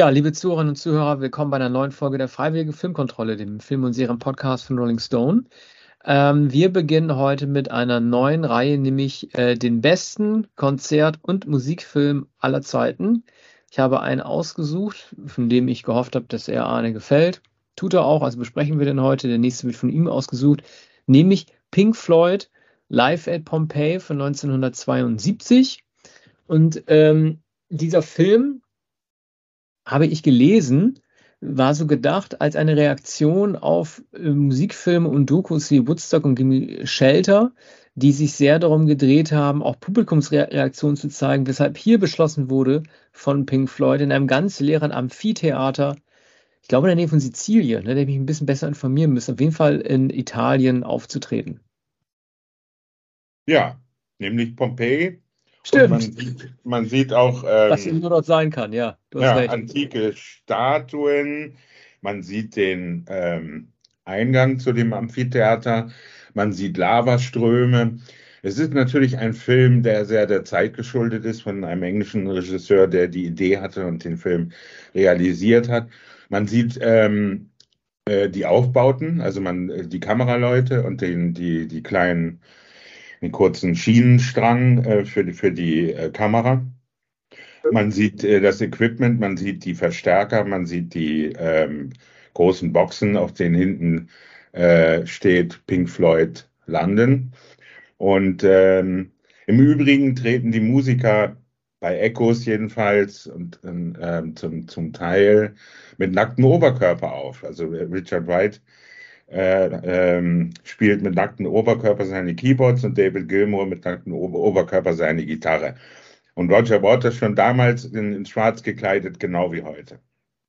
Ja, liebe Zuhörerinnen und Zuhörer, willkommen bei einer neuen Folge der Freiwilligen Filmkontrolle, dem Film- und Serienpodcast von Rolling Stone. Ähm, wir beginnen heute mit einer neuen Reihe, nämlich äh, den besten Konzert- und Musikfilm aller Zeiten. Ich habe einen ausgesucht, von dem ich gehofft habe, dass er Arne gefällt. Tut er auch, also besprechen wir den heute. Der nächste wird von ihm ausgesucht, nämlich Pink Floyd Live at Pompeii von 1972. Und ähm, dieser Film habe ich gelesen, war so gedacht als eine Reaktion auf äh, Musikfilme und Dokus wie Woodstock und Gimme Shelter, die sich sehr darum gedreht haben, auch Publikumsreaktionen zu zeigen, weshalb hier beschlossen wurde von Pink Floyd in einem ganz leeren Amphitheater, ich glaube in der Nähe von Sizilien, ne, da hätte ich mich ein bisschen besser informieren müssen, auf jeden Fall in Italien aufzutreten. Ja, nämlich Pompeji. Stimmt, man sieht, man sieht auch was ähm, eben nur dort sein kann, ja, du hast ja, antike Statuen. Man sieht den ähm, Eingang zu dem Amphitheater. Man sieht Lavaströme. Es ist natürlich ein Film, der sehr der Zeit geschuldet ist, von einem englischen Regisseur, der die Idee hatte und den Film realisiert hat. Man sieht ähm, äh, die Aufbauten, also man äh, die Kameraleute und den, die, die kleinen, den kurzen Schienenstrang äh, für die, für die äh, Kamera. Man sieht äh, das Equipment, man sieht die Verstärker, man sieht die ähm, großen Boxen, auf denen hinten äh, steht Pink Floyd London. Und ähm, im Übrigen treten die Musiker bei Echos jedenfalls und ähm, zum, zum Teil mit nacktem Oberkörper auf. Also äh, Richard Wright äh, ähm, spielt mit nacktem Oberkörper seine Keyboards und David Gilmour mit nacktem Ober Oberkörper seine Gitarre. Und Roger Waters schon damals in, in Schwarz gekleidet, genau wie heute.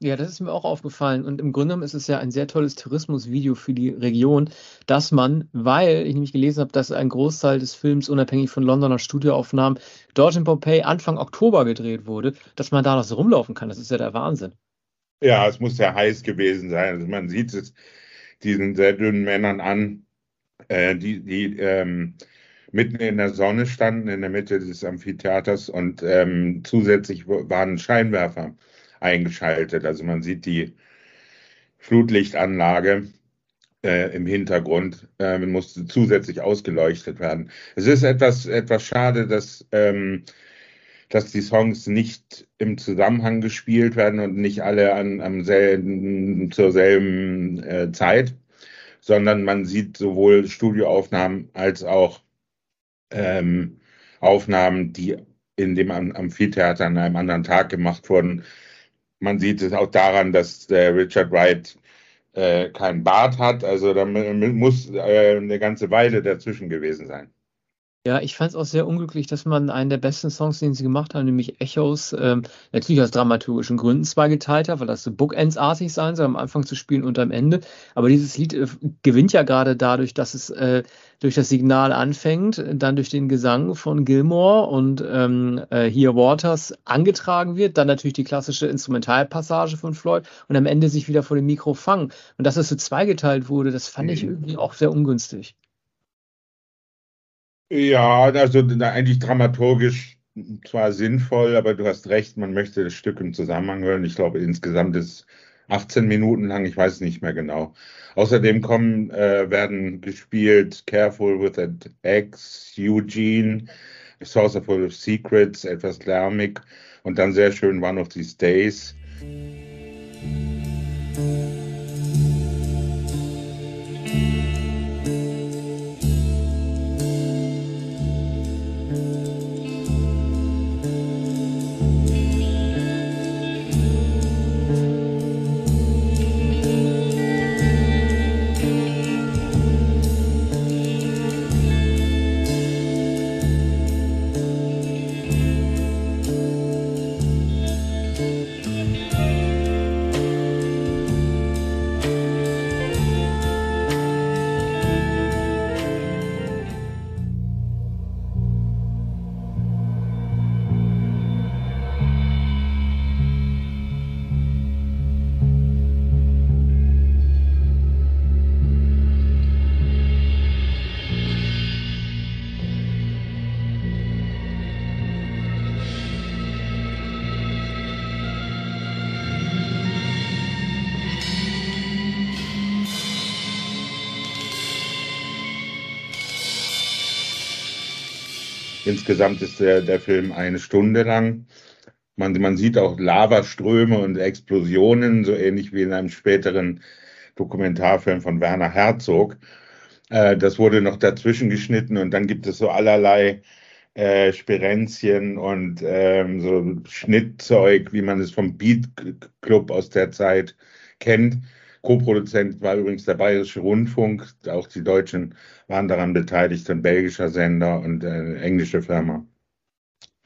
Ja, das ist mir auch aufgefallen. Und im Grunde genommen ist es ja ein sehr tolles Tourismusvideo für die Region, dass man, weil ich nämlich gelesen habe, dass ein Großteil des Films unabhängig von Londoner Studioaufnahmen dort in Pompeii Anfang Oktober gedreht wurde, dass man da noch so rumlaufen kann. Das ist ja der Wahnsinn. Ja, es muss sehr heiß gewesen sein. Also man sieht es diesen sehr dünnen Männern an, äh, die, die ähm, mitten in der Sonne standen, in der Mitte des Amphitheaters und ähm, zusätzlich waren Scheinwerfer eingeschaltet. Also man sieht die Flutlichtanlage äh, im Hintergrund, äh, musste zusätzlich ausgeleuchtet werden. Es ist etwas, etwas schade, dass, ähm, dass die Songs nicht im Zusammenhang gespielt werden und nicht alle an, am selben, zur selben äh, Zeit, sondern man sieht sowohl Studioaufnahmen als auch ähm, Aufnahmen, die in dem Am- Amphitheater an einem anderen Tag gemacht wurden. Man sieht es auch daran, dass der Richard Wright äh, keinen Bart hat. Also da mu- muss äh, eine ganze Weile dazwischen gewesen sein. Ja, ich fand es auch sehr unglücklich, dass man einen der besten Songs, den sie gemacht haben, nämlich Echos, ähm, natürlich aus dramaturgischen Gründen zweigeteilt hat, weil das so Bookends-artig sein soll, am Anfang zu spielen und am Ende. Aber dieses Lied äh, gewinnt ja gerade dadurch, dass es äh, durch das Signal anfängt, dann durch den Gesang von Gilmore und ähm, äh, Here Waters angetragen wird, dann natürlich die klassische Instrumentalpassage von Floyd und am Ende sich wieder vor dem Mikro fangen. Und dass es so zweigeteilt wurde, das fand ich Mhm. irgendwie auch sehr ungünstig. Ja, also eigentlich dramaturgisch zwar sinnvoll, aber du hast recht, man möchte das Stück im Zusammenhang hören. Ich glaube, insgesamt ist 18 Minuten lang, ich weiß nicht mehr genau. Außerdem kommen, äh, werden gespielt Careful with that X, Eugene, Saucer Full of Secrets, etwas lärmig und dann sehr schön One of These Days. Insgesamt ist der, der Film eine Stunde lang. Man, man sieht auch Lavaströme und Explosionen, so ähnlich wie in einem späteren Dokumentarfilm von Werner Herzog. Äh, das wurde noch dazwischen geschnitten und dann gibt es so allerlei äh, Sperenzien und ähm, so Schnittzeug, wie man es vom Beat Club aus der Zeit kennt. Co-Produzent war übrigens der Bayerische Rundfunk, auch die Deutschen waren daran beteiligt, ein belgischer Sender und eine englische Firma.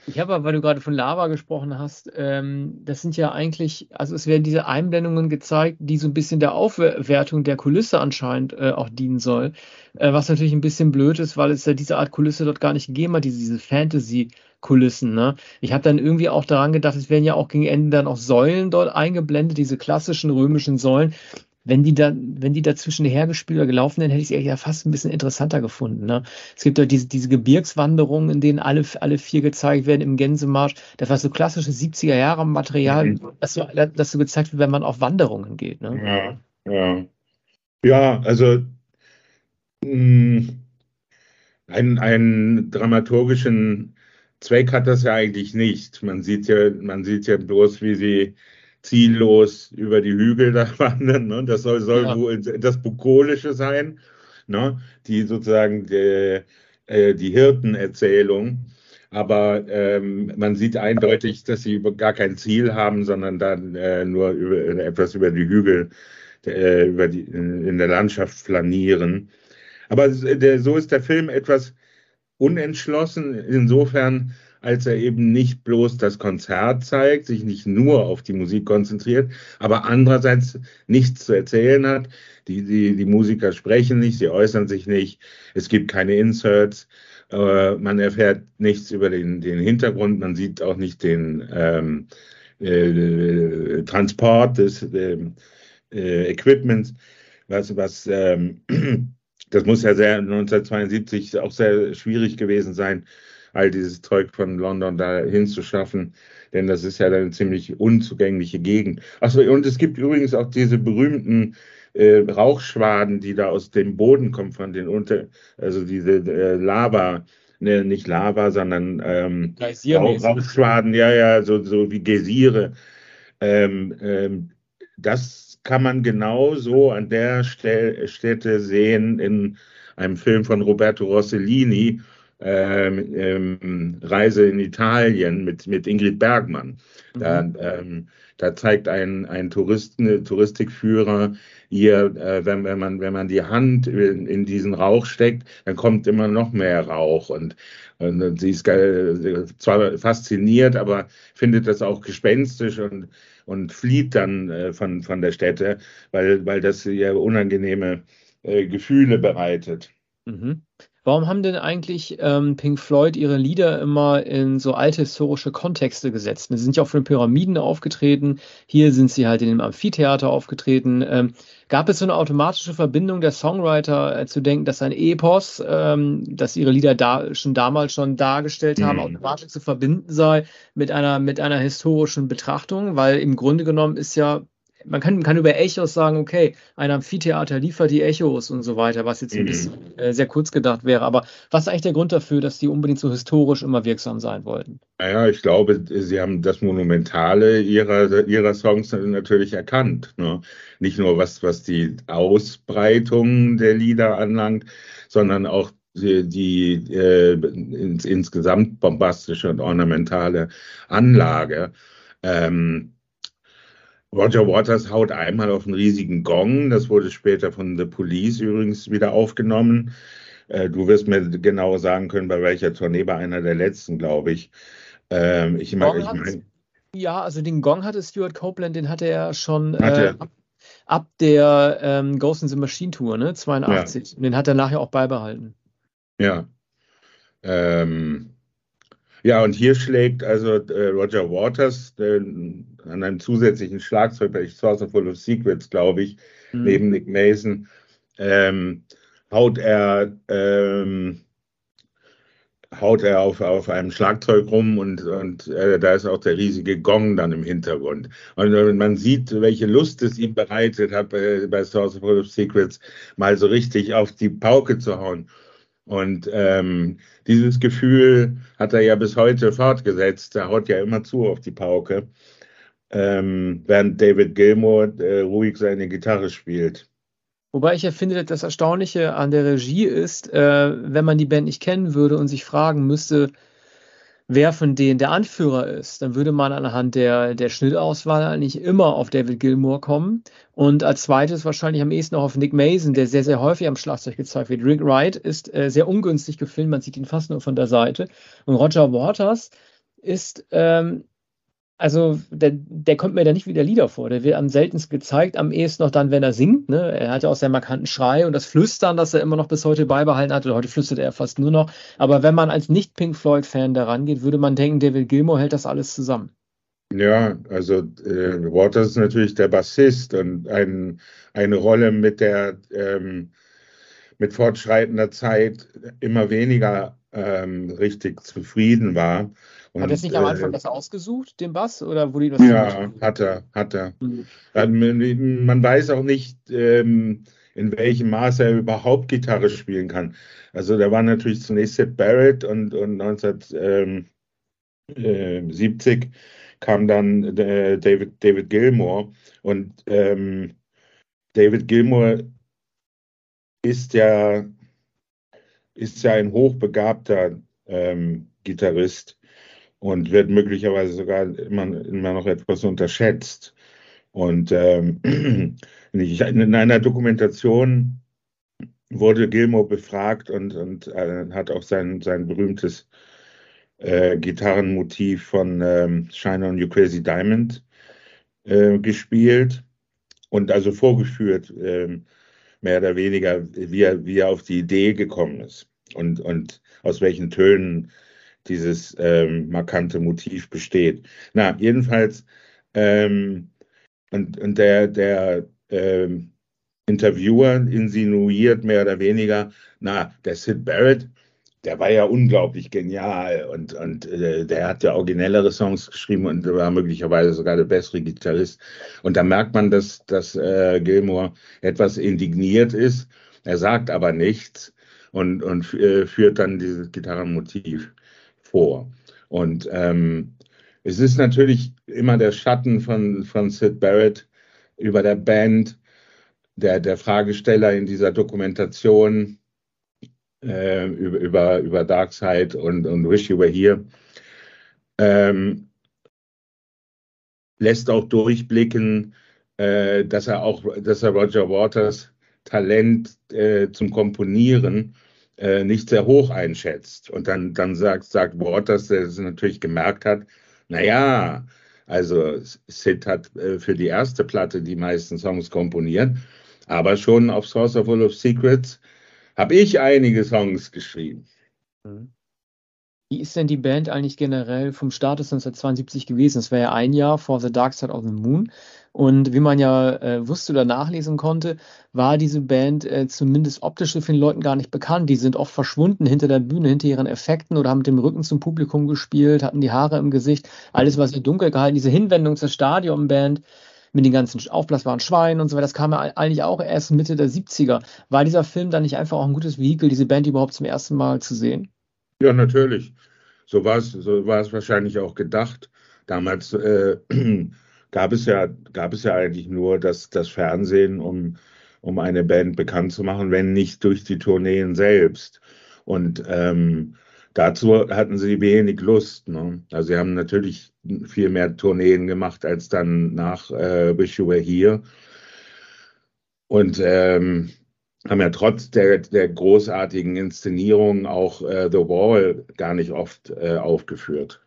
Ich habe aber, weil du gerade von Lava gesprochen hast, ähm, das sind ja eigentlich, also es werden diese Einblendungen gezeigt, die so ein bisschen der Aufwertung der Kulisse anscheinend äh, auch dienen soll. Äh, was natürlich ein bisschen blöd ist, weil es ja diese Art Kulisse dort gar nicht gegeben hat, diese, diese Fantasy-Kulissen. Ne? Ich habe dann irgendwie auch daran gedacht, es werden ja auch gegen Ende dann auch Säulen dort eingeblendet, diese klassischen römischen Säulen wenn die da, wenn die dazwischen hergespielt oder gelaufen wären, hätte ich sie ja fast ein bisschen interessanter gefunden. Ne? Es gibt ja diese, diese Gebirgswanderungen, in denen alle, alle vier gezeigt werden im Gänsemarsch. Das war so klassisches 70er Jahre Material, mhm. das, so, das so gezeigt wird, wenn man auf Wanderungen geht. Ne? Ja, ja. Ja, also mh, mm, einen, einen dramaturgischen Zweck hat das ja eigentlich nicht. Man sieht ja, man sieht ja bloß, wie sie ziellos über die Hügel da wandern. Ne? Das soll, soll ja. das Bukolische sein, ne? die sozusagen die, äh, die Hirtenerzählung. Aber ähm, man sieht eindeutig, dass sie gar kein Ziel haben, sondern dann äh, nur über, etwas über die Hügel äh, über die, in der Landschaft flanieren. Aber so ist der Film etwas unentschlossen, insofern, als er eben nicht bloß das Konzert zeigt, sich nicht nur auf die Musik konzentriert, aber andererseits nichts zu erzählen hat. Die, die, die Musiker sprechen nicht, sie äußern sich nicht, es gibt keine Inserts, äh, man erfährt nichts über den, den Hintergrund, man sieht auch nicht den ähm, äh, Transport des äh, Equipments, was, was ähm, das muss ja sehr 1972 auch sehr schwierig gewesen sein, all dieses Zeug von London da hinzuschaffen, denn das ist ja eine ziemlich unzugängliche Gegend. Achso, und es gibt übrigens auch diese berühmten äh, Rauchschwaden, die da aus dem Boden kommen, von den unter, also diese äh, Lava, ne, nicht Lava, sondern ähm, Rauch, Rauchschwaden, ja, ja, so, so wie Geysire. Ähm, ähm, das kann man genau so an der Stelle, Stätte sehen in einem Film von Roberto Rossellini, ähm, ähm, Reise in Italien mit, mit Ingrid Bergmann. Mhm. Da, ähm, da zeigt ein, ein Touristen, Touristikführer ihr, äh, wenn, wenn, man, wenn man die Hand in, in, diesen Rauch steckt, dann kommt immer noch mehr Rauch. Und, und sie ist zwar fasziniert, aber findet das auch gespenstisch und, und flieht dann äh, von, von der Stätte, weil, weil das ihr unangenehme äh, Gefühle bereitet. Mhm. Warum haben denn eigentlich ähm, Pink Floyd ihre Lieder immer in so alte historische Kontexte gesetzt? Sie sind ja auch von den Pyramiden aufgetreten. Hier sind sie halt in dem Amphitheater aufgetreten. Ähm, gab es so eine automatische Verbindung der Songwriter äh, zu denken, dass ein Epos, ähm, das ihre Lieder da, schon damals schon dargestellt haben, mhm. automatisch zu verbinden sei mit einer, mit einer historischen Betrachtung? Weil im Grunde genommen ist ja man kann, kann über Echos sagen, okay, ein Amphitheater liefert die Echos und so weiter, was jetzt ein mhm. bisschen äh, sehr kurz gedacht wäre. Aber was ist eigentlich der Grund dafür, dass die unbedingt so historisch immer wirksam sein wollten? Naja, ich glaube, sie haben das Monumentale ihrer, ihrer Songs natürlich erkannt. Ne? Nicht nur was, was die Ausbreitung der Lieder anlangt, sondern auch die, die äh, ins, insgesamt bombastische und ornamentale Anlage. Ähm, Roger Waters haut einmal auf einen riesigen Gong. Das wurde später von The Police übrigens wieder aufgenommen. Äh, du wirst mir genau sagen können, bei welcher Tournee, bei einer der letzten, glaube ich. Ähm, ich mag, ich mein, ja, also den Gong hatte Stuart Copeland, den hatte er schon äh, ab, ab, der ähm, Ghost in the Machine Tour, ne, 82. Ja. Und den hat er nachher auch beibehalten. Ja. Ähm, ja, und hier schlägt also äh, Roger Waters äh, an einem zusätzlichen Schlagzeug bei Source Full of Secrets, glaube ich, mhm. neben Nick Mason, ähm, haut er ähm, haut er auf, auf einem Schlagzeug rum und, und äh, da ist auch der riesige Gong dann im Hintergrund. Und, man sieht, welche Lust es ihm bereitet hat, bei, bei Source Full of Secrets mal so richtig auf die Pauke zu hauen. Und ähm, dieses Gefühl hat er ja bis heute fortgesetzt. Er haut ja immer zu auf die Pauke, ähm, während David Gilmour äh, ruhig seine Gitarre spielt. Wobei ich ja finde, das Erstaunliche an der Regie ist, äh, wenn man die Band nicht kennen würde und sich fragen müsste, wer von denen der Anführer ist, dann würde man anhand der, der Schnittauswahl eigentlich immer auf David Gilmour kommen. Und als zweites wahrscheinlich am ehesten auch auf Nick Mason, der sehr, sehr häufig am Schlagzeug gezeigt wird. Rick Wright ist äh, sehr ungünstig gefilmt, man sieht ihn fast nur von der Seite. Und Roger Waters ist ähm, also der, der kommt mir da nicht wie der Lieder vor. Der wird am seltensten gezeigt, am ehesten noch dann, wenn er singt. Ne? Er hat ja auch seinen markanten Schrei und das Flüstern, das er immer noch bis heute beibehalten hat. Heute flüstert er fast nur noch. Aber wenn man als nicht-Pink Floyd-Fan da rangeht, würde man denken, David Gilmour hält das alles zusammen. Ja, also äh, Waters ist natürlich der Bassist und ein, eine Rolle mit der ähm, mit fortschreitender Zeit immer weniger ähm, richtig zufrieden war. Und, hat er es nicht am Anfang äh, das ausgesucht, den Bass? Oder wurde das ja, hat er, hat er. Mhm. Man weiß auch nicht, ähm, in welchem Maße er überhaupt Gitarre spielen kann. Also da war natürlich zunächst Sid Barrett und, und 1970 ähm, kam dann äh, David, David Gilmour. Und ähm, David Gilmour ist ja, ist ja ein hochbegabter ähm, Gitarrist und wird möglicherweise sogar immer, immer noch etwas unterschätzt. Und ähm, in einer Dokumentation wurde Gilmore befragt und, und äh, hat auch sein, sein berühmtes äh, Gitarrenmotiv von ähm, Shine on You Crazy Diamond äh, gespielt und also vorgeführt, äh, mehr oder weniger, wie er, wie er auf die Idee gekommen ist und, und aus welchen Tönen dieses ähm, markante Motiv besteht. Na, jedenfalls, ähm, und, und der, der ähm, Interviewer insinuiert mehr oder weniger, na, der Sid Barrett, der war ja unglaublich genial und, und äh, der hat ja originellere Songs geschrieben und war möglicherweise sogar der bessere Gitarrist. Und da merkt man, dass, dass äh, Gilmore etwas indigniert ist. Er sagt aber nichts und, und äh, führt dann dieses Gitarrenmotiv vor. Und ähm, es ist natürlich immer der Schatten von, von Sid Barrett über der Band, der, der Fragesteller in dieser Dokumentation äh, über, über, über Darkseid und, und Wish You Were Here, ähm, lässt auch durchblicken, äh, dass er auch, dass er Roger Waters Talent äh, zum Komponieren äh, nicht sehr hoch einschätzt. Und dann, dann sagt, sagt Waters, der es natürlich gemerkt hat, naja, also Sid hat äh, für die erste Platte die meisten Songs komponiert, aber schon auf Source of Full of Secrets habe ich einige Songs geschrieben. Mhm. Wie ist denn die Band eigentlich generell vom Status 1972 gewesen? Es war ja ein Jahr vor The Dark Side of the Moon. Und wie man ja äh, wusste oder nachlesen konnte, war diese Band äh, zumindest optisch so vielen Leuten gar nicht bekannt. Die sind oft verschwunden hinter der Bühne, hinter ihren Effekten oder haben mit dem Rücken zum Publikum gespielt, hatten die Haare im Gesicht, alles war sehr dunkel gehalten. Diese Hinwendung zur Stadionband mit den ganzen aufblasbaren Schweinen und so weiter, das kam ja eigentlich auch erst Mitte der 70er. War dieser Film dann nicht einfach auch ein gutes Vehikel, diese Band überhaupt zum ersten Mal zu sehen? Ja, natürlich. So war es, so wahrscheinlich auch gedacht. Damals äh, gab es ja, gab es ja eigentlich nur das, das Fernsehen, um, um eine Band bekannt zu machen, wenn nicht durch die Tourneen selbst. Und ähm, dazu hatten sie wenig Lust. Ne? Also sie haben natürlich viel mehr Tourneen gemacht als dann nach äh, Wish You Were Here. Und ähm, haben ja trotz der, der großartigen Inszenierung auch äh, The Wall gar nicht oft äh, aufgeführt.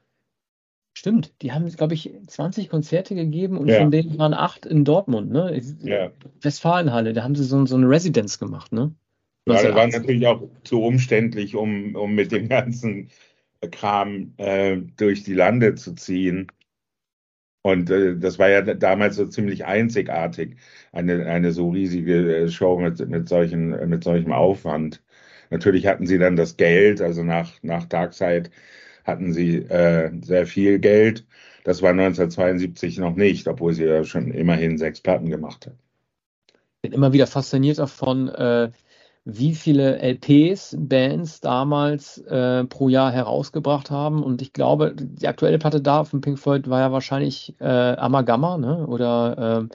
Stimmt, die haben, glaube ich, 20 Konzerte gegeben und ja. von denen waren acht in Dortmund, ne? Ja. Westfalenhalle, da haben sie so, so eine Residenz gemacht, ne? Ja, das war natürlich auch zu umständlich, um, um mit dem ganzen Kram äh, durch die Lande zu ziehen. Und äh, das war ja damals so ziemlich einzigartig, eine, eine so riesige äh, Show mit, mit, solchen, mit solchem Aufwand. Natürlich hatten sie dann das Geld, also nach, nach Darkseid hatten sie äh, sehr viel Geld. Das war 1972 noch nicht, obwohl sie ja schon immerhin sechs Platten gemacht hat. Ich bin immer wieder fasziniert davon, äh, wie viele LPs Bands damals äh, pro Jahr herausgebracht haben. Und ich glaube, die aktuelle Platte da von Pink Floyd war ja wahrscheinlich äh, Amagama, ne? Oder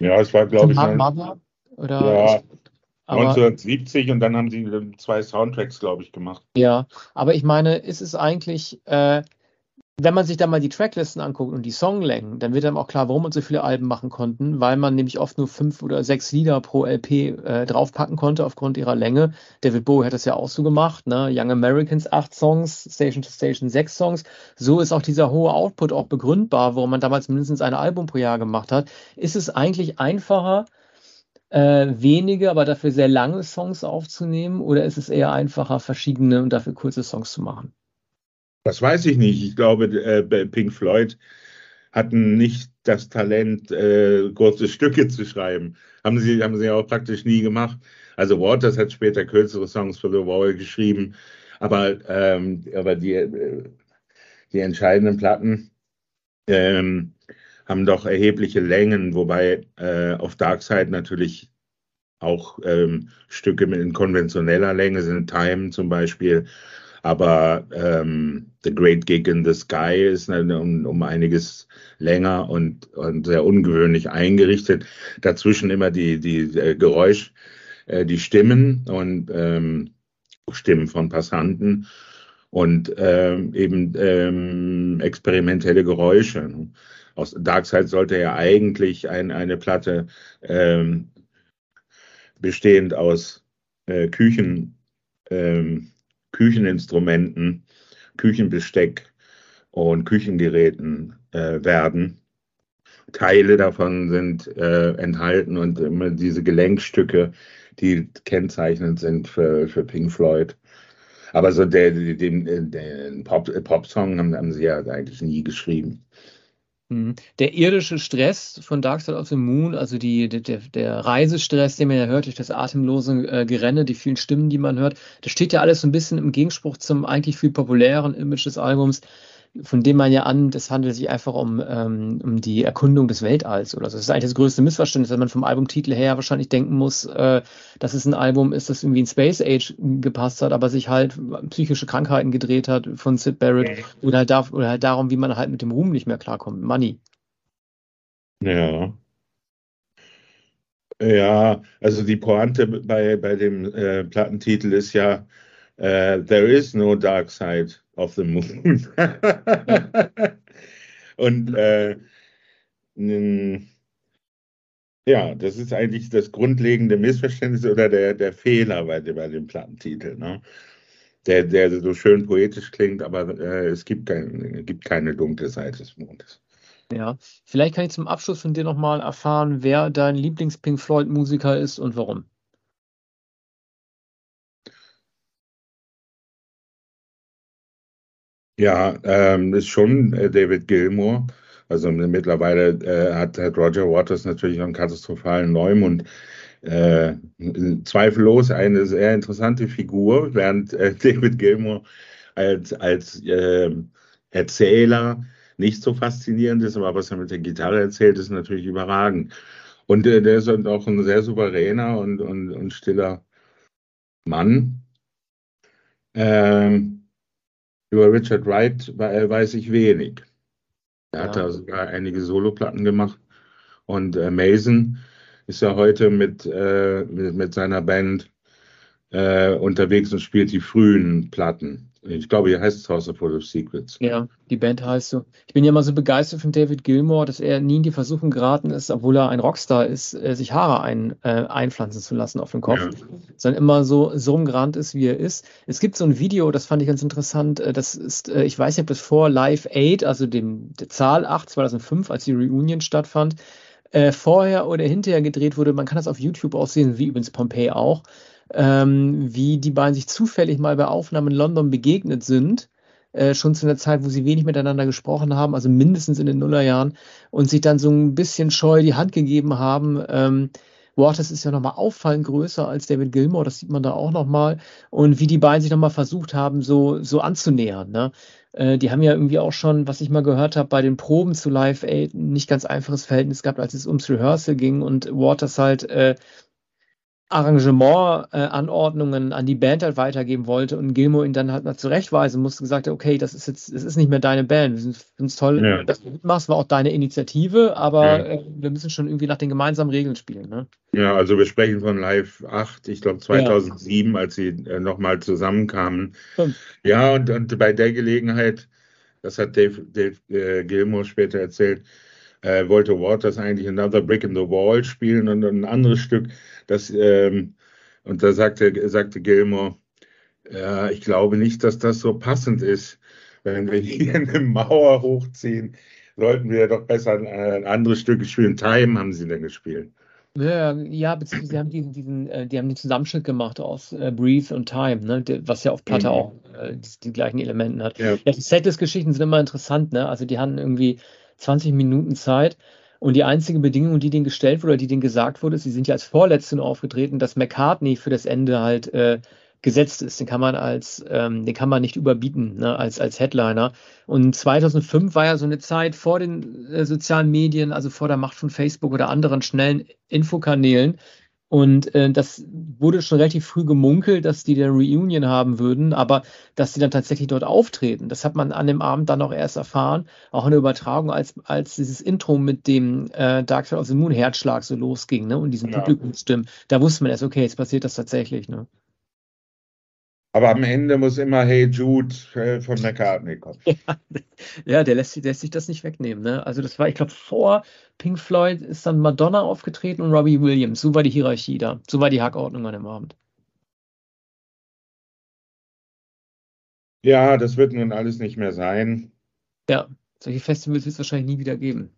äh, Ja, es war, glaube ich, Mother? Oder Ja, ich, aber 1970 und dann haben sie zwei Soundtracks, glaube ich, gemacht. ja, aber ich meine, ist es eigentlich, äh, wenn man sich da mal die Tracklisten anguckt und die Songlängen, dann wird einem auch klar, warum man so viele Alben machen konnten, weil man nämlich oft nur fünf oder sechs Lieder pro LP äh, draufpacken konnte aufgrund ihrer Länge. David Bowie hat das ja auch so gemacht, ne? Young Americans acht Songs, Station to Station sechs Songs. So ist auch dieser hohe Output auch begründbar, warum man damals mindestens ein Album pro Jahr gemacht hat. Ist es eigentlich einfacher, äh, wenige, aber dafür sehr lange Songs aufzunehmen, oder ist es eher einfacher, verschiedene und dafür kurze Songs zu machen? Das weiß ich nicht. Ich glaube, äh, Pink Floyd hatten nicht das Talent, äh, kurze Stücke zu schreiben. Haben sie, haben sie auch praktisch nie gemacht. Also Waters hat später kürzere Songs für The Wall geschrieben, aber, ähm, aber die, äh, die entscheidenden Platten ähm, haben doch erhebliche Längen, wobei äh, auf Dark Side natürlich auch ähm, Stücke mit in konventioneller Länge sind, Time zum Beispiel. Aber ähm, The Great Gig in the Sky ist eine, um, um einiges länger und, und sehr ungewöhnlich eingerichtet. Dazwischen immer die, die äh, Geräusch, äh, die Stimmen und ähm, Stimmen von Passanten und ähm, eben ähm, experimentelle Geräusche. Aus Darkside sollte ja eigentlich ein, eine Platte ähm, bestehend aus äh, Küchen, ähm, Kücheninstrumenten, Küchenbesteck und Küchengeräten äh, werden. Teile davon sind äh, enthalten und immer diese Gelenkstücke, die kennzeichnend sind für, für Pink Floyd. Aber so der, den, den Pop, Pop-Song haben, haben sie ja eigentlich nie geschrieben. Mhm. Der irdische Stress von Dark Side of the Moon, also die, der, der- Reisestress, den man ja hört durch das atemlose äh, Gerenne, die vielen Stimmen, die man hört, das steht ja alles so ein bisschen im Gegenspruch zum eigentlich viel populären Image des Albums, von dem man ja an, das handelt sich einfach um, ähm, um die Erkundung des Weltalls oder so. Das ist eigentlich das größte Missverständnis, dass man vom Albumtitel her wahrscheinlich denken muss, äh, dass es ein Album ist, das irgendwie in Space Age gepasst hat, aber sich halt psychische Krankheiten gedreht hat von Sid Barrett oder halt, da, oder halt darum, wie man halt mit dem Ruhm nicht mehr klarkommt. Money. Ja. Ja, also die Pointe bei, bei dem äh, Plattentitel ist ja äh, There is no dark side of the moon. Und äh, ja, das ist eigentlich das grundlegende Missverständnis oder der, der Fehler bei, dem- bei dem Plattentitel, ne? Der, der so schön poetisch klingt, aber äh, es gibt, kein, gibt keine dunkle Seite des Mondes. Ja, vielleicht kann ich zum Abschluss von dir nochmal erfahren, wer dein Lieblings-Pink Floyd-Musiker ist und warum. Ja, ähm, ist schon äh, David Gilmour. Also mittlerweile äh, hat, hat Roger Waters natürlich einen katastrophalen Neumund. Äh, zweifellos eine sehr interessante Figur, während äh, David Gilmour als, als äh, Erzähler nicht so faszinierend ist, aber was er mit der Gitarre erzählt, ist natürlich überragend. Und äh, der ist halt auch ein sehr souveräner und, und, und stiller Mann. Ähm, über Richard Wright we- weiß ich wenig. Er hat Ja. da sogar einige Soloplatten gemacht. Und äh, Mason ist ja heute mit, äh, mit, mit seiner Band äh, unterwegs und spielt die frühen Platten. Ich glaube, hier heißt es House of Full of Secrets. Ja, die Band heißt so. Ich bin ja mal so begeistert von David Gilmour, dass er nie in die Versuchung geraten ist, obwohl er ein Rockstar ist, äh, sich Haare ein, äh, einpflanzen zu lassen auf dem Kopf, Ja. sondern immer so, so umgerannt ist, wie er ist. Es gibt so ein Video, das fand ich ganz interessant. äh, Das ist, äh, ich weiß nicht, ob das vor Live 8, also dem der Zahl 8 2005, als die Reunion stattfand, äh, vorher oder hinterher gedreht wurde. Man kann das auf YouTube auch sehen, wie übrigens Pompeii auch, ähm, wie die beiden sich zufällig mal bei Aufnahmen in London begegnet sind äh, schon zu einer Zeit, wo sie wenig miteinander gesprochen haben, also mindestens in den Nullerjahren, und sich dann so ein bisschen scheu die Hand gegeben haben. Ähm, Waters ist ja nochmal auffallend größer als David Gilmour, das sieht man da auch nochmal. Und wie die beiden sich nochmal versucht haben, so, so anzunähern. Ne? Äh, die haben ja irgendwie auch schon, was ich mal gehört habe, bei den Proben zu Live Aid nicht ganz einfaches Verhältnis gehabt, als es ums Rehearsal ging und Waters halt äh, Arrangement-Anordnungen an die Band halt weitergeben wollte und Gilmour ihn dann halt mal zurechtweisen musste, gesagt hat, okay, das ist jetzt, es ist nicht mehr deine Band. Wir finden es toll, Ja. dass du mitmachst, war auch deine Initiative, aber Ja. äh, wir müssen schon irgendwie nach den gemeinsamen Regeln spielen. Ne? Ja, also wir sprechen von Live 8, ich glaube 2007, als sie äh, nochmal zusammenkamen. Stimmt. Ja, und, und bei der Gelegenheit, das hat Dave, Dave äh, Gilmour später erzählt, äh, wollte Waters eigentlich Another Brick in the Wall spielen und ein anderes Stück, das, ähm, und da sagte, sagte Gilmour, ja, ich glaube nicht, dass das so passend ist. Wenn wir hier eine Mauer hochziehen, sollten wir doch besser ein, ein anderes Stück spielen. Time haben sie denn gespielt. Ja, ja, beziehungsweise sie haben diesen, diesen, äh, die haben den Zusammenschnitt gemacht aus äh, Breathe und Time, ne, was ja auf Platte Mhm. auch äh, die, die gleichen Elementen hat. Ja. Ja, die Setlist-Geschichten sind immer interessant, ne? Also die hatten irgendwie 20 Minuten Zeit und die einzige Bedingung, die denen gestellt wurde oder die denen gesagt wurde, sie sind ja als Vorletzte nur aufgetreten, dass McCartney für das Ende halt äh, gesetzt ist. Den kann man als, ähm, den kann man nicht überbieten, ne, als, als Headliner. Und 2005 war ja so eine Zeit vor den äh, sozialen Medien, also vor der Macht von Facebook oder anderen schnellen Infokanälen. Und äh, das wurde schon relativ früh gemunkelt, dass die eine Reunion haben würden, aber dass die dann tatsächlich dort auftreten. Das hat man an dem Abend dann auch erst erfahren, auch in der Übertragung, als, als dieses Intro mit dem äh, Dark Side of the Moon Herzschlag so losging, ne? Und diesen Ja. Publikumsstimmen. Da wusste man erst, okay, jetzt passiert das tatsächlich, ne? Aber am Ende muss immer Hey Jude äh, von McCartney kommen. Ja, der lässt, sich- der lässt sich das nicht wegnehmen, ne? Also das war, ich glaube, vor Pink Floyd ist dann Madonna aufgetreten und Robbie Williams. So war die Hierarchie da. So war die Hackordnung an dem Abend. Ja, das wird nun alles nicht mehr sein. Ja, solche Festivals wird es wahrscheinlich nie wieder geben.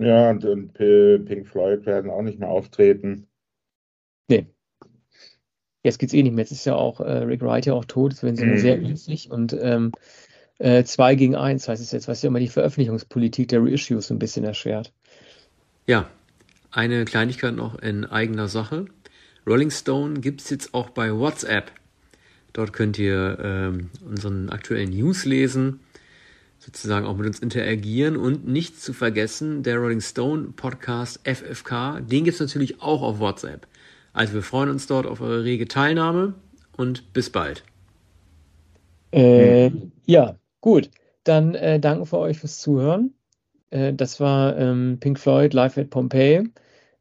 Ja, und, und Pink Floyd werden auch nicht mehr auftreten. Jetzt geht's eh nicht mehr. Jetzt ist ja auch äh, Rick Wright ja auch tot. Es sie Mhm. nur sehr günstig. Und ähm, äh, zwei gegen eins heißt es jetzt, was ja immer die Veröffentlichungspolitik der Reissues so ein bisschen erschwert. Ja, eine Kleinigkeit noch in eigener Sache. Rolling Stone gibt's jetzt auch bei WhatsApp. Dort könnt ihr ähm, unseren aktuellen News lesen, sozusagen auch mit uns interagieren und nicht zu vergessen, der Rolling Stone Podcast FFK, den gibt's natürlich auch auf WhatsApp. Also wir freuen uns dort auf eure rege Teilnahme und bis bald. Äh, ja, gut. Dann äh, danken wir euch fürs Zuhören. Äh, das war ähm, Pink Floyd live at Pompeii.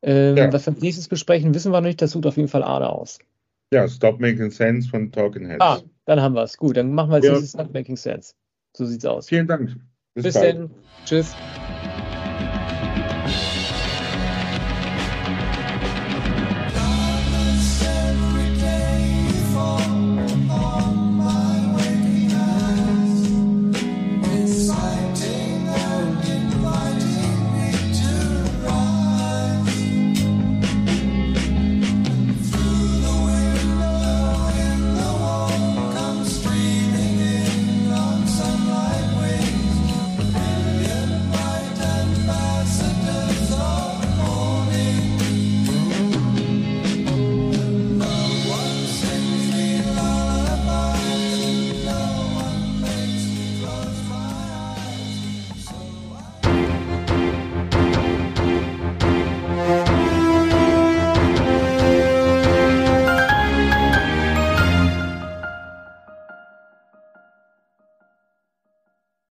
Ähm, Ja. Was wir als nächstes besprechen, wissen wir noch nicht. Das sucht auf jeden Fall Ada aus. Ja, Stop Making Sense von Talking Heads. Ah, dann haben wir es. Gut, dann machen wir als Ja. nächstes Not Making Sense. So sieht's aus. Vielen Dank. Bis bald. dann. Tschüss.